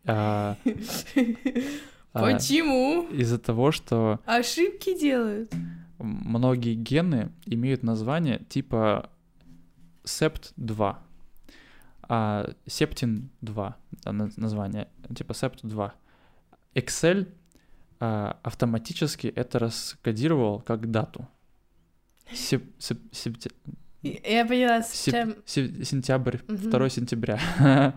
Speaker 1: А, а,
Speaker 2: Почему?
Speaker 1: Из-за того, что
Speaker 2: Ошибки делают.
Speaker 1: многие гены имеют название типа SEPT2, а Septin2 да, на- название, типа SEPT2. Excel а, автоматически это раскодировал как дату. Сеп- сеп- септе-
Speaker 2: Я поняла, с
Speaker 1: сеп-
Speaker 2: чем...
Speaker 1: се- сентябрь,
Speaker 2: Мгм.
Speaker 1: 2 сентября.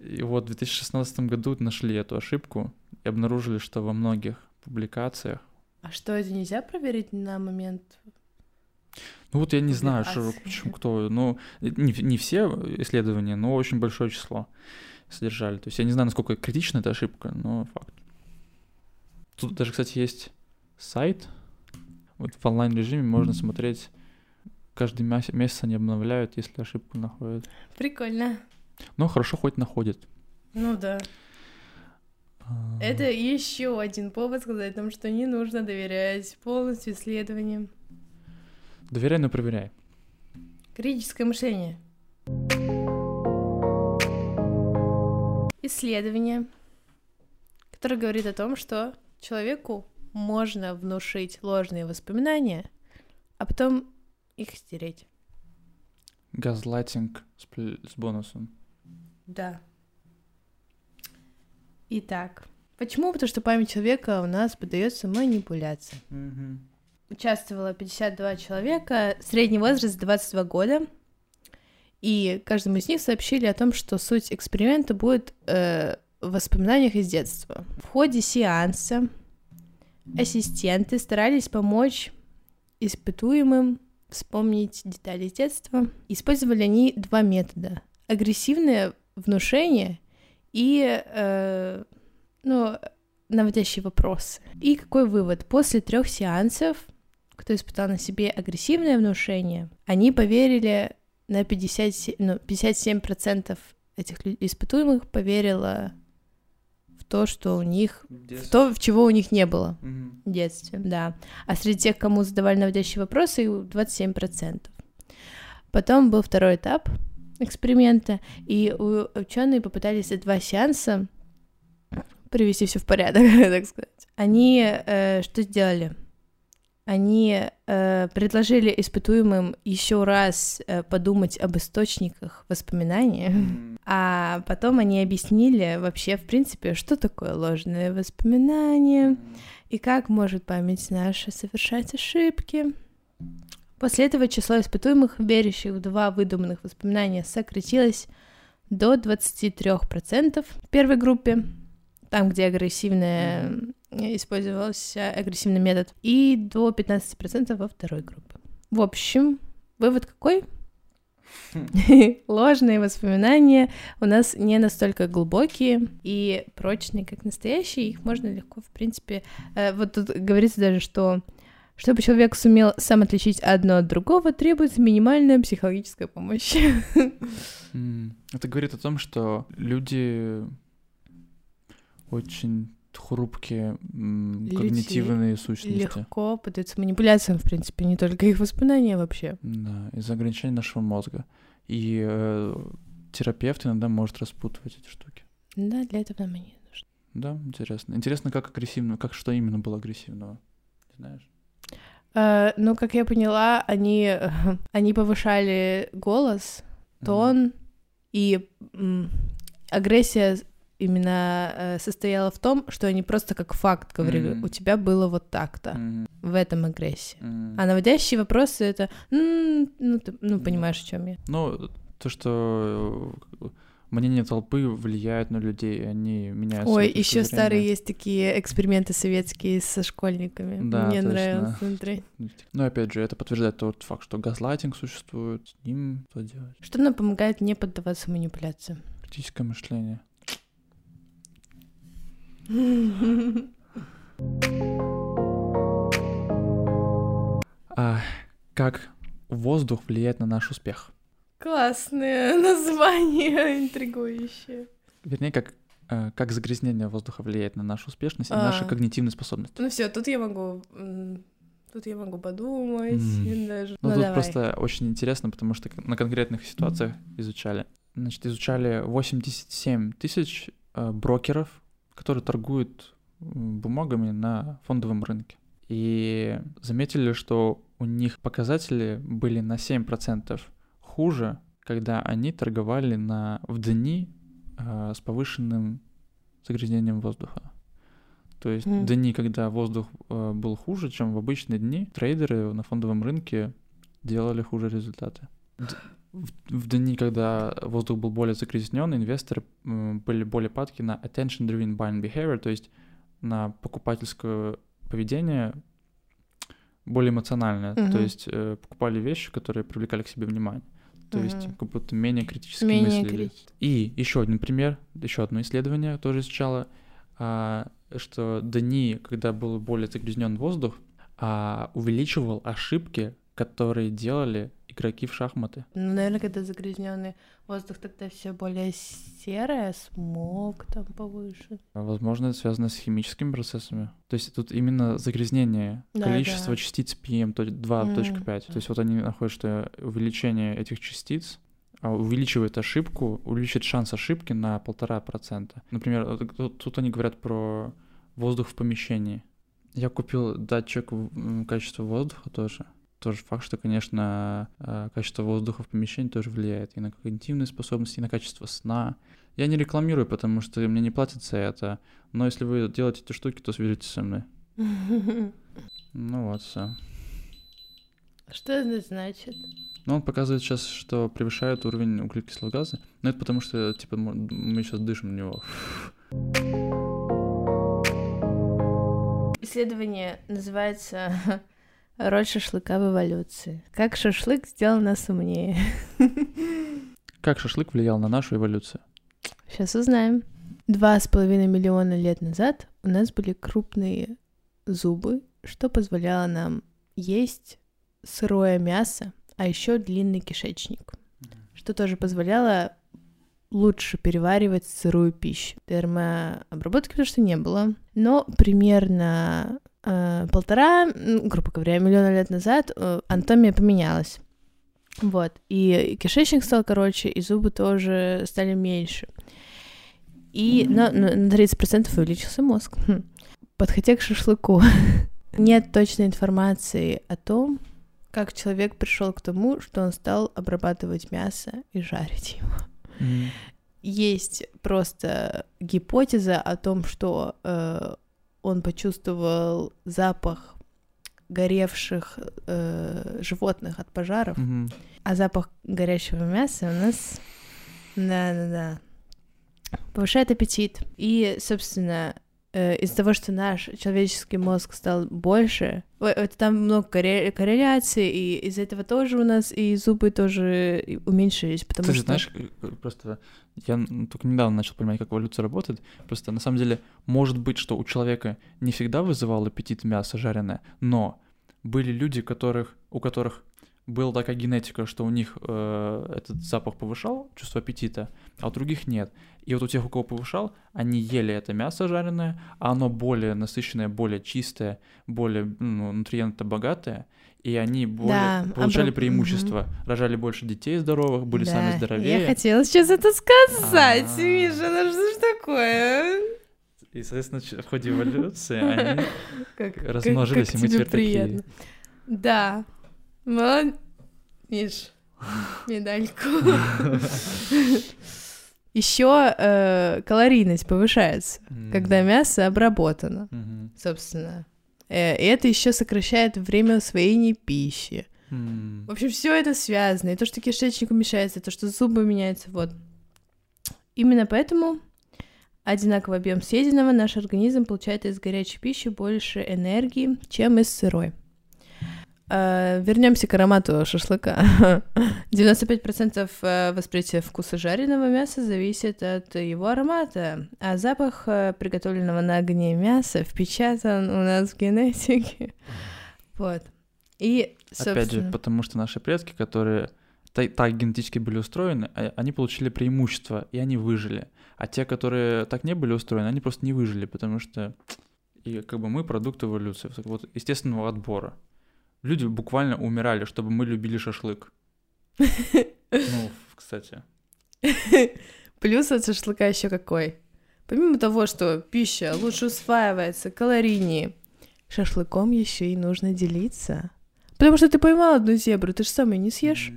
Speaker 1: И вот в 2016 году нашли эту ошибку и обнаружили, что во многих публикациях
Speaker 2: А что, это нельзя проверить на момент?
Speaker 1: Ну вот я не знаю, что, почему кто, ну не, не все исследования, но очень большое число содержали. То есть я не знаю, насколько критична эта ошибка, но факт. Тут даже, кстати, есть сайт. Вот в онлайн-режиме можно смотреть, каждый месяц они обновляют, если ошибку находят.
Speaker 2: Прикольно.
Speaker 1: Но хорошо хоть находят.
Speaker 2: Ну да.
Speaker 1: А,
Speaker 2: Это еще один повод сказать нам, что не нужно доверять полностью исследованиям.
Speaker 1: Доверяй, но проверяй.
Speaker 2: Критическое мышление. Исследование, которое говорит о том, что человеку можно внушить ложные воспоминания, а потом их стереть.
Speaker 1: Газлайтинг с, с бонусом.
Speaker 2: Да. Итак, почему? Потому что память человека у нас поддается манипуляции. Участвовало 52 человека, средний возраст 22 года, и каждому из них сообщили о том, что суть эксперимента будет э, в воспоминаниях из детства. В ходе сеанса ассистенты старались помочь испытуемым вспомнить детали детства. Использовали они два метода. Агрессивное внушение и э, ну, наводящие вопросы. И какой вывод? После трех сеансов, кто испытал на себе агрессивное внушение, они поверили на 57, ну, 57% этих испытуемых поверило в то, что у них, в то, в чего у них не было
Speaker 1: Мгм.
Speaker 2: в детстве, да. А среди тех, кому задавали наводящие вопросы, и 27%. Потом был второй этап эксперимента, и ученые попытались за два сеанса привести все в порядок, так сказать. Они э, что сделали? Они э, предложили испытуемым еще раз э, подумать об источниках воспоминания,
Speaker 1: Мгм.
Speaker 2: а потом они объяснили вообще, в принципе, что такое ложные воспоминания, и как может память наша совершать ошибки. После этого число испытуемых, верящих в два выдуманных воспоминания, сократилось до 23% в первой группе, там, где агрессивная э, использовался агрессивный метод, и до 15% во второй группе. В общем, вывод какой? Ложные воспоминания у нас не настолько глубокие и прочные, как настоящие. Их можно легко, в принципе... э, Вот тут говорится даже, что чтобы человек сумел сам отличить одно от другого, требуется минимальная психологическая помощь.
Speaker 1: М, Это говорит о том, что люди очень хрупкие
Speaker 2: Люди
Speaker 1: когнитивные сущности.
Speaker 2: Легко поддаются манипуляциям, в принципе, не только их воспоминания вообще.
Speaker 1: Да, из-за ограничений нашего мозга. И э, терапевт иногда может распутывать эти штуки.
Speaker 2: Да, для этого нам и не нужно.
Speaker 1: Да, интересно. Интересно, как агрессивно, как что именно было агрессивного. Знаешь?
Speaker 2: Э, ну, как я поняла, они, они повышали голос, тон, и м, агрессия именно э, состояла в том, что они просто как факт говорили,
Speaker 1: Мгм.
Speaker 2: у тебя было вот так-то.
Speaker 1: Мгм.
Speaker 2: В этом агрессия.
Speaker 1: М.
Speaker 2: А наводящие вопросы это, «М, ну, ты, ну,
Speaker 1: Да.
Speaker 2: понимаешь, о чем я.
Speaker 1: Ну, то, что э, мнение толпы влияет на людей, они меняют
Speaker 2: Ой, еще старые есть такие эксперименты советские со школьниками.
Speaker 1: Да,
Speaker 2: Мне
Speaker 1: точно.
Speaker 2: нравилось смотреть.
Speaker 1: Ну, опять же, это подтверждает тот факт, что газлайтинг существует, с ним что делать?
Speaker 2: Что нам помогает не поддаваться манипуляциям?
Speaker 1: Критическое мышление. А как воздух влияет на наш успех?
Speaker 2: Классное название, интригующее.
Speaker 1: Вернее, как, э, как загрязнение воздуха влияет на нашу успешность и
Speaker 2: А.
Speaker 1: наши когнитивные способности.
Speaker 2: Ну все, тут я могу, тут я могу подумать и даже.
Speaker 1: Ну,
Speaker 2: Ну,
Speaker 1: тут
Speaker 2: давай.
Speaker 1: просто очень интересно, потому что на конкретных ситуациях изучали. Значит, изучали 87 тысяч э, брокеров, которые торгуют бумагами на фондовом рынке. И заметили, что у них показатели были на 7% хуже, когда они торговали на, в дни э, с повышенным загрязнением воздуха. То есть
Speaker 2: Мгм.
Speaker 1: дни, когда воздух э, был хуже, чем в обычные дни, трейдеры на фондовом рынке делали хуже результаты. В, в дни, когда воздух был более загрязнен, инвесторы были более падки на attention-driven buying behavior, то есть на покупательское поведение более эмоциональное. То
Speaker 2: Мгм.
Speaker 1: есть э, покупали вещи, которые привлекали к себе внимание. То есть
Speaker 2: Мгм.
Speaker 1: как будто менее критически
Speaker 2: Менее
Speaker 1: мыслили.
Speaker 2: критически.
Speaker 1: И еще один пример, еще одно исследование тоже изучало, а, что дни, когда был более загрязнен воздух, а, увеличивал ошибки, которые делали игроки в шахматы.
Speaker 2: Ну, наверное, когда загрязненный воздух, тогда все более серое, смог там повыше.
Speaker 1: Возможно, это связано с химическими процессами. То есть тут именно загрязнение,
Speaker 2: Да,
Speaker 1: количество
Speaker 2: да.
Speaker 1: частиц PM2.5. То есть вот они находят, что увеличение этих частиц а, увеличивает ошибку, увеличивает шанс ошибки на полтора процента. Например, тут, тут они говорят про воздух в помещении. Я купил датчик качества воздуха тоже. Тоже факт, что, конечно, э, качество воздуха в помещении тоже влияет и на когнитивные способности, и на качество сна. Я не рекламирую, потому что мне не платят за это. Но если вы делаете эти штуки, то свяжитесь со мной. Ну вот, все.
Speaker 2: Что это значит?
Speaker 1: Ну, он показывает сейчас, что превышает уровень углекислого газа. Но это потому что, типа, мы сейчас дышим на него.
Speaker 2: Исследование называется «Роль шашлыка в эволюции». Как шашлык сделал нас умнее.
Speaker 1: Как шашлык влиял на нашу эволюцию?
Speaker 2: Сейчас узнаем. Два с половиной миллиона лет назад у нас были крупные зубы, что позволяло нам есть сырое мясо, а еще длинный кишечник, что тоже позволяло лучше переваривать сырую пищу. Термообработки потому что не было, но примерно полтора, м, грубо говоря, миллиона лет назад э, анатомия поменялась. Вот, и кишечник стал короче, и зубы тоже стали меньше. И на, на на 30% увеличился мозг. Хм. Подходя к шашлыку, нет точной информации о том, как человек пришел к тому, что он стал обрабатывать мясо и жарить его.
Speaker 1: Мгм.
Speaker 2: Есть просто гипотеза о том, что э, он почувствовал запах горевших э, животных от пожаров,
Speaker 1: Мгм.
Speaker 2: а запах горящего мяса у нас, да-да-да, повышает аппетит. И, собственно, э, из-за того, что наш человеческий мозг стал больше, это там много корре- корреляций, и из-за этого тоже у нас и зубы тоже уменьшились, потому
Speaker 1: Ты же
Speaker 2: что...
Speaker 1: знаешь, э, просто я только недавно начал понимать, как эволюция работает. Просто на самом деле может быть, что у человека не всегда вызывал аппетит мясо жареное, но были люди, которых, у которых была такая генетика, что у них э, этот запах повышал чувство аппетита, а у других нет. И вот у тех, у кого повышал, они ели это мясо жареное, а оно более насыщенное, более чистое, более ну, нутриентно богатое, и они более
Speaker 2: Да,
Speaker 1: получали
Speaker 2: обра-
Speaker 1: преимущество, рожали больше детей здоровых, были сами
Speaker 2: Да,
Speaker 1: здоровее.
Speaker 2: Я хотела сейчас это сказать,
Speaker 1: А.
Speaker 2: Миша, ну что ж такое?
Speaker 1: И, соответственно, в ходе эволюции они размножились, и мы теперь такие.
Speaker 2: Да. Молод... Миш, медальку. Еще э, калорийность повышается, когда мясо обработано, собственно. Э, и это еще сокращает время усвоения пищи. В общем, все это связано. И то, что кишечник уменьшается, и то, что зубы меняются, вот. Именно поэтому одинаковый объем съеденного наш организм получает из горячей пищи больше энергии, чем из сырой. Вернемся к аромату шашлыка. 95% э, восприятия вкуса жареного мяса зависит от его аромата, а запах э, приготовленного на огне мяса впечатан у нас в генетике. Вот. И,
Speaker 1: Опять же,
Speaker 2: собственно...
Speaker 1: потому что наши предки, которые та- так генетически были устроены, а- они получили преимущество, и они выжили. А те, которые так не были устроены, они просто не выжили, потому что и как бы мы продукт эволюции, вот естественного отбора. Люди буквально умирали, чтобы мы любили шашлык. Ну, кстати.
Speaker 2: Плюс от шашлыка еще какой? Помимо того, что пища лучше усваивается, калорийнее, шашлыком еще и нужно делиться. Потому что ты поймал одну зебру, ты же сам ее не съешь.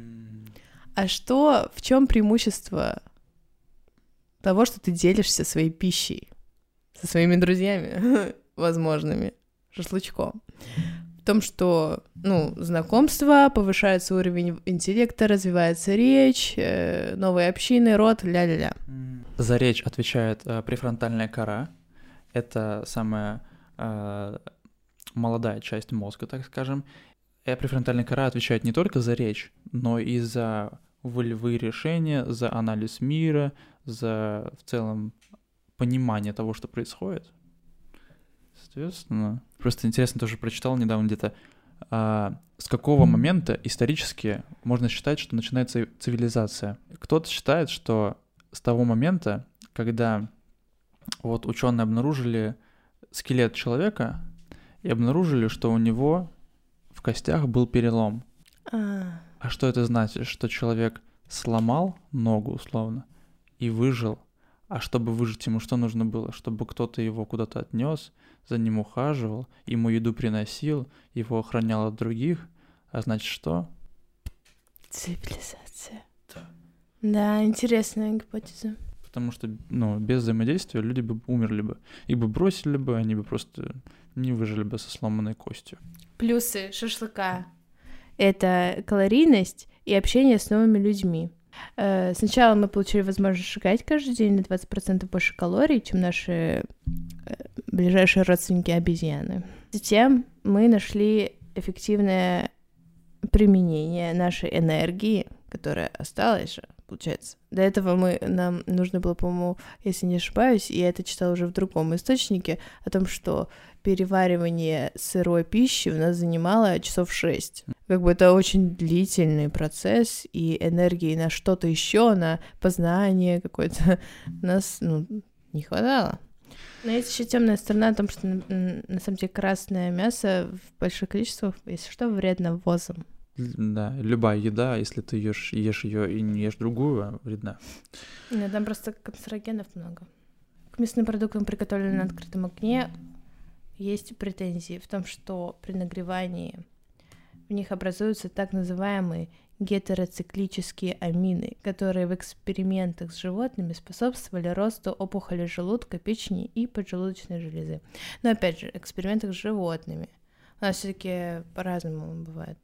Speaker 2: А что, в чем преимущество того, что ты делишься своей пищей со своими друзьями? возможными шашлычком. Том, что, ну, знакомство, повышается уровень интеллекта, развивается речь, э, новые общины, род, ля-ля-ля.
Speaker 1: За речь отвечает э, префронтальная кора. Это самая э, молодая часть мозга, так скажем. И префронтальная кора отвечает не только за речь, но и за волевые решения, за анализ мира, за в целом понимание того, что происходит. Соответственно, просто интересно тоже прочитал недавно где-то, а, с какого момента исторически можно считать, что начинается цивилизация. Кто-то считает, что с того момента, когда вот ученые обнаружили скелет человека и обнаружили, что у него в костях был перелом.
Speaker 2: А,
Speaker 1: А что это значит? Что человек сломал ногу, условно, и выжил. А чтобы выжить ему что нужно было? Чтобы кто-то его куда-то отнес, за ним ухаживал, ему еду приносил, его охранял от других. А значит что?
Speaker 2: цивилизация.
Speaker 1: Да.
Speaker 2: Да, интересная гипотеза.
Speaker 1: Потому что, ну, без взаимодействия люди бы умерли бы. Их бы бросили бы, они бы просто не выжили бы со сломанной костью.
Speaker 2: Плюсы шашлыка — это калорийность и общение с новыми людьми. Э, Сначала мы получили возможность сжигать каждый день на 20% больше калорий, чем наши э, ближайшие родственники обезьяны. Затем мы нашли эффективное применение нашей энергии, которая осталась же, получается. До этого мы, нам нужно было, по-моему, если не ошибаюсь, я это читала уже в другом источнике, о том, что переваривание сырой пищи у нас занимало часов 6. Как бы это очень длительный процесс, и энергии на что-то еще, на познание какое-то нас ну, не хватало. Но есть еще темная сторона о том, что на самом деле красное мясо в больших количествах, если что, вредно ввозом.
Speaker 1: Да, любая еда, если ты ешь, ешь ее и не ешь другую, а вредна.
Speaker 2: Нет, там просто канцерогенов много. К мясным продуктам, приготовленным на открытом огне, есть претензии в том, что при нагревании в них образуются так называемые гетероциклические амины, которые в экспериментах с животными способствовали росту опухоли желудка, печени и поджелудочной железы. Но опять же, в экспериментах с животными. У нас все-таки по-разному бывает.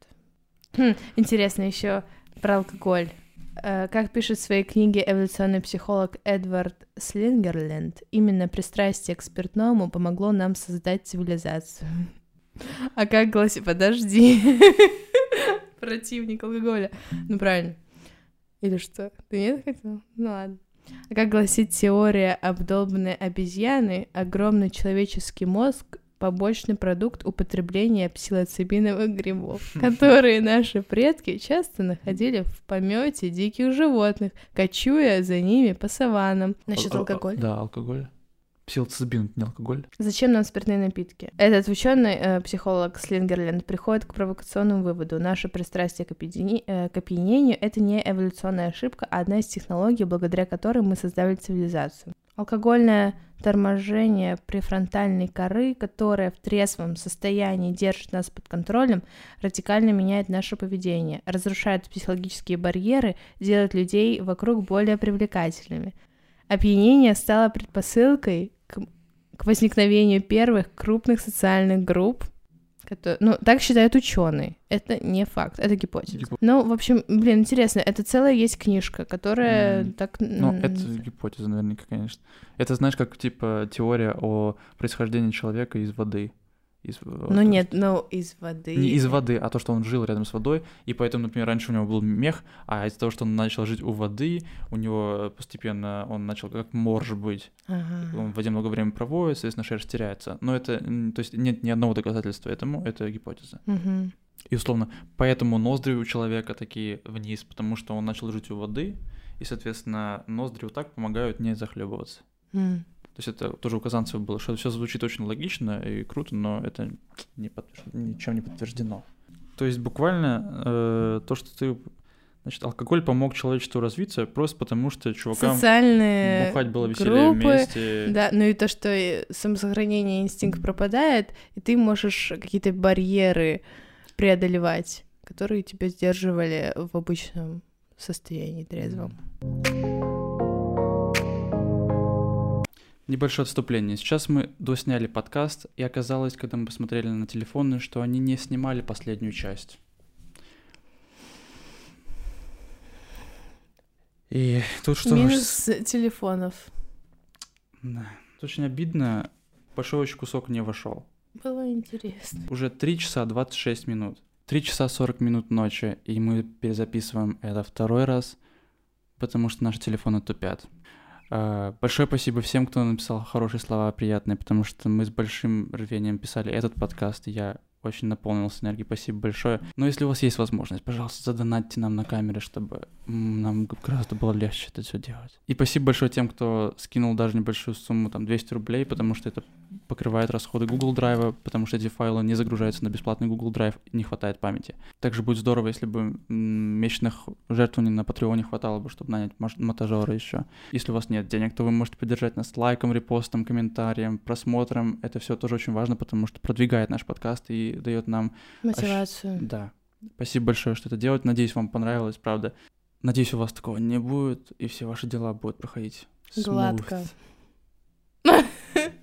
Speaker 2: Хм, интересно еще про алкоголь. Э, Как пишет в своей книге эволюционный психолог Эдвард Слингерленд, именно пристрастие к спиртному помогло нам создать цивилизацию. А как гласит... Подожди. Противник алкоголя. Ну, правильно. Или что? Ты нет хотел? Ну, ладно. А как гласит теория обдолбанной обезьяны, огромный человеческий мозг — побочный продукт употребления псилоцибиновых грибов, которые наши предки часто находили в помете диких животных, кочуя за ними по саванам. Насчет
Speaker 1: Ал- ал-
Speaker 2: алкоголя.
Speaker 1: Да, алкоголь. Псилоцибин, не алкоголь.
Speaker 2: Зачем нам спиртные напитки? Этот ученый э, психолог Слингерленд приходит к провокационному выводу. Наше пристрастие к, опьяни- э, к опьянению — это не эволюционная ошибка, а одна из технологий, благодаря которой мы создали цивилизацию. Алкогольное торможение префронтальной коры, которая в трезвом состоянии держит нас под контролем, радикально меняет наше поведение, разрушает психологические барьеры, делает людей вокруг более привлекательными. Опьянение стало предпосылкой к, к возникновению первых крупных социальных групп. кото- ну, так считают ученые. Это не факт, это гипотеза.
Speaker 1: Гипо-
Speaker 2: Ну, в общем, блин, интересно, это целая есть книжка, которая
Speaker 1: М.
Speaker 2: так...
Speaker 1: Ну, это гипотеза наверняка, конечно. Это, знаешь, как, типа, теория о происхождении человека из воды. Из,
Speaker 2: Ну нет, ну из воды.
Speaker 1: Не из воды, а то, что он жил рядом с водой, и поэтому, например, раньше у него был мех, а из-за того, что он начал жить у воды, у него постепенно он начал как морж быть.
Speaker 2: Ага.
Speaker 1: Он в воде много времени проводит, соответственно, шерсть теряется. Но это, то есть нет ни одного доказательства этому, это гипотеза.
Speaker 2: Мгм.
Speaker 1: И условно, поэтому ноздри у человека такие вниз, потому что он начал жить у воды, и, соответственно, ноздри вот так помогают не захлебываться.
Speaker 2: М.
Speaker 1: То есть это тоже у Казанцева было, что все звучит очень логично и круто, но это не подтвержд- ничем не подтверждено. То есть буквально э, то, что ты... Значит, алкоголь помог человечеству развиться просто потому, что чувакам
Speaker 2: Социальные
Speaker 1: бухать было веселее
Speaker 2: группы,
Speaker 1: вместе.
Speaker 2: Да, ну и то, что самосохранение инстинкт пропадает, и ты можешь какие-то барьеры преодолевать, которые тебя сдерживали в обычном состоянии трезвом.
Speaker 1: Небольшое отступление. Сейчас мы досняли подкаст, и оказалось, когда мы посмотрели на телефоны, что они не снимали последнюю часть. И тут что...
Speaker 2: Минус телефонов.
Speaker 1: Да. Очень обидно. Большой очень кусок не вошел.
Speaker 2: Было интересно.
Speaker 1: Уже 3 часа 26 минут. 3 часа 40 минут ночи, и мы перезаписываем это второй раз, потому что наши телефоны тупят. А, большое спасибо всем, кто написал хорошие слова, приятные, потому что мы с большим рвением писали этот подкаст, и я очень наполнился энергией, спасибо большое. Но если у вас есть возможность, пожалуйста, задонатьте нам на камере, чтобы нам гораздо было легче это все делать. И спасибо большое тем, кто скинул даже небольшую сумму, там, 200 рублей, потому что это покрывает расходы Google Drive, потому что эти файлы не загружаются на бесплатный Google Drive, не хватает памяти. Также будет здорово, если бы месячных жертвований на Патреоне хватало бы, чтобы нанять монтажера еще. Если у вас нет денег, то вы можете поддержать нас лайком, репостом, комментарием, просмотром. Это все тоже очень важно, потому что продвигает наш подкаст и дает нам...
Speaker 2: Мотивацию.
Speaker 1: Ощ... Да. Спасибо большое, что это делать. Надеюсь, вам понравилось, правда. Надеюсь, у вас такого не будет, и все ваши дела будут проходить
Speaker 2: Гладко.